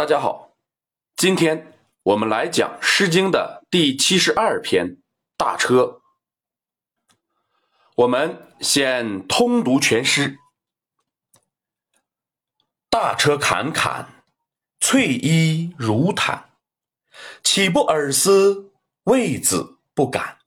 大家好，今天我们来讲《诗经》的第七十二篇《大车》。我们先通读全诗：大车侃侃，翠衣如毯，岂不尔思？为子不敢。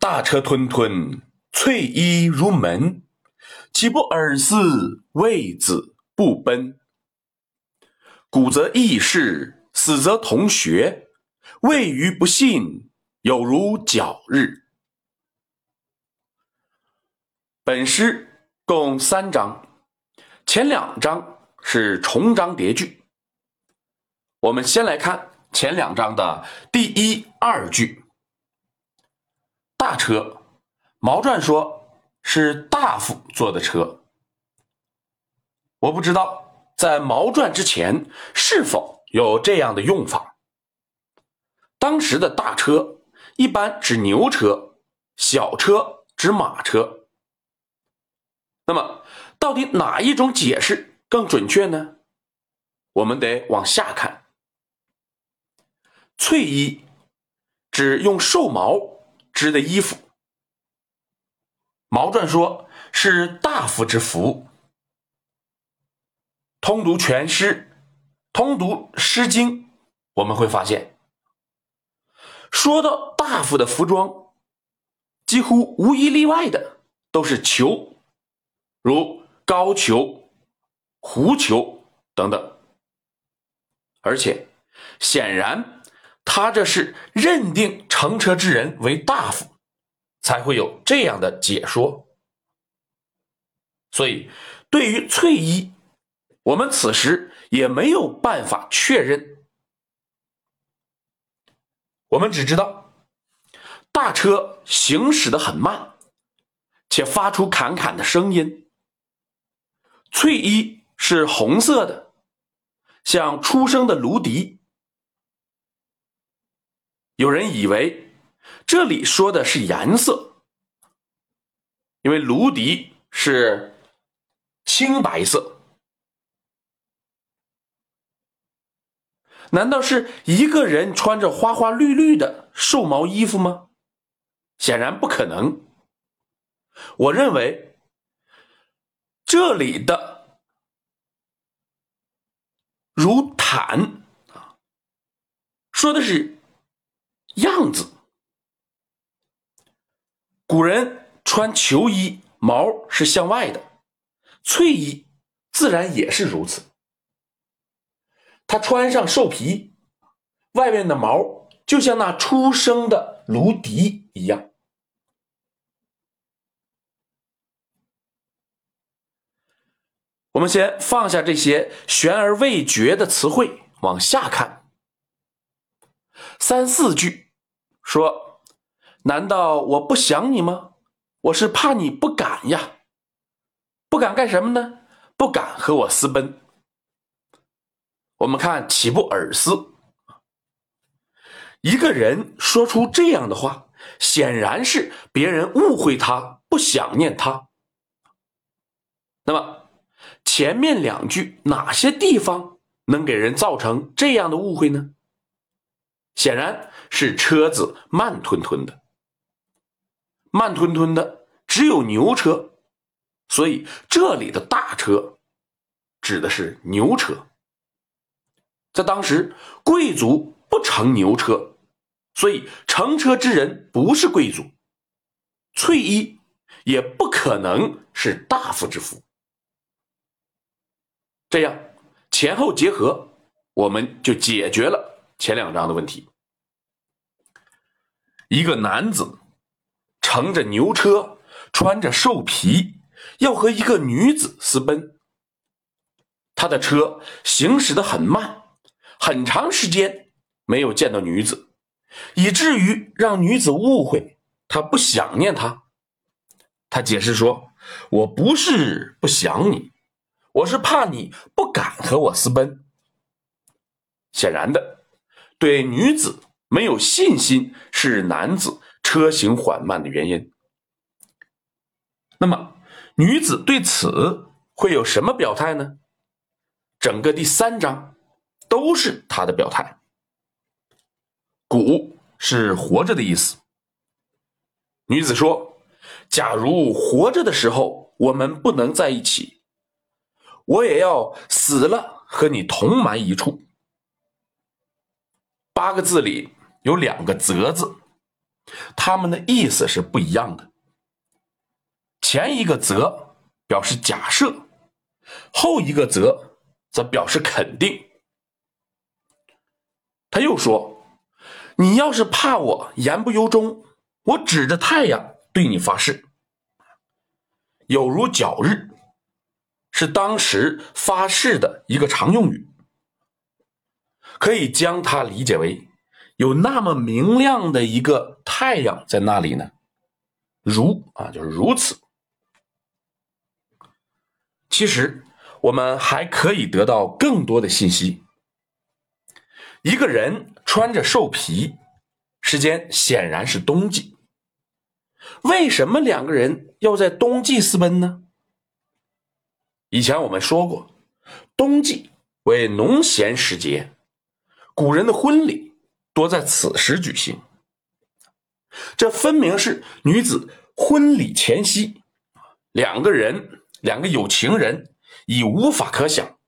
大车吞吞，翠衣如门，岂不尔思？为子不奔。古则异事，死则同学。谓于不信，有如皎日。本诗共三章，前两章是重章叠句。我们先来看前两章的第一二句。大车，毛传说是大夫坐的车。我不知道。在毛传之前，是否有这样的用法？当时的大车一般指牛车，小车指马车。那么，到底哪一种解释更准确呢？我们得往下看。翠衣指用兽毛织的衣服，毛传说是大夫之服。通读全诗，通读《诗经》，我们会发现，说到大夫的服装，几乎无一例外的都是裘，如高裘、狐裘等等。而且，显然他这是认定乘车之人为大夫，才会有这样的解说。所以，对于翠衣。我们此时也没有办法确认，我们只知道大车行驶的很慢，且发出侃侃的声音。翠衣是红色的，像出生的芦笛。有人以为这里说的是颜色，因为芦笛是青白色。难道是一个人穿着花花绿绿的兽毛衣服吗？显然不可能。我认为这里的“如毯”啊，说的是样子。古人穿裘衣，毛是向外的，翠衣自然也是如此。他穿上兽皮，外面的毛就像那出生的芦笛一样。我们先放下这些悬而未决的词汇，往下看。三四句说：“难道我不想你吗？我是怕你不敢呀，不敢干什么呢？不敢和我私奔。”我们看岂不尔思？一个人说出这样的话，显然是别人误会他，不想念他。那么前面两句哪些地方能给人造成这样的误会呢？显然是车子慢吞吞的，慢吞吞的只有牛车，所以这里的大车指的是牛车。在当时，贵族不乘牛车，所以乘车之人不是贵族。翠衣也不可能是大夫之服。这样前后结合，我们就解决了前两章的问题。一个男子乘着牛车，穿着兽皮，要和一个女子私奔。他的车行驶的很慢。很长时间没有见到女子，以至于让女子误会他不想念她。他解释说：“我不是不想你，我是怕你不敢和我私奔。”显然的，对女子没有信心是男子车行缓慢的原因。那么，女子对此会有什么表态呢？整个第三章。都是他的表态。古是活着的意思。女子说：“假如活着的时候我们不能在一起，我也要死了和你同埋一处。”八个字里有两个“则”字，它们的意思是不一样的。前一个“则”表示假设，后一个“则”则表示肯定。他又说：“你要是怕我言不由衷，我指着太阳对你发誓，有如皎日，是当时发誓的一个常用语。”可以将它理解为有那么明亮的一个太阳在那里呢？如啊，就是如此。其实我们还可以得到更多的信息。一个人穿着兽皮，时间显然是冬季。为什么两个人要在冬季私奔呢？以前我们说过，冬季为农闲时节。古人的婚礼多在此时举行，这分明是女子婚礼前夕，两个人，两个有情人已无法可想，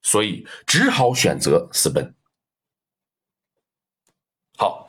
所以只好选择私奔。好，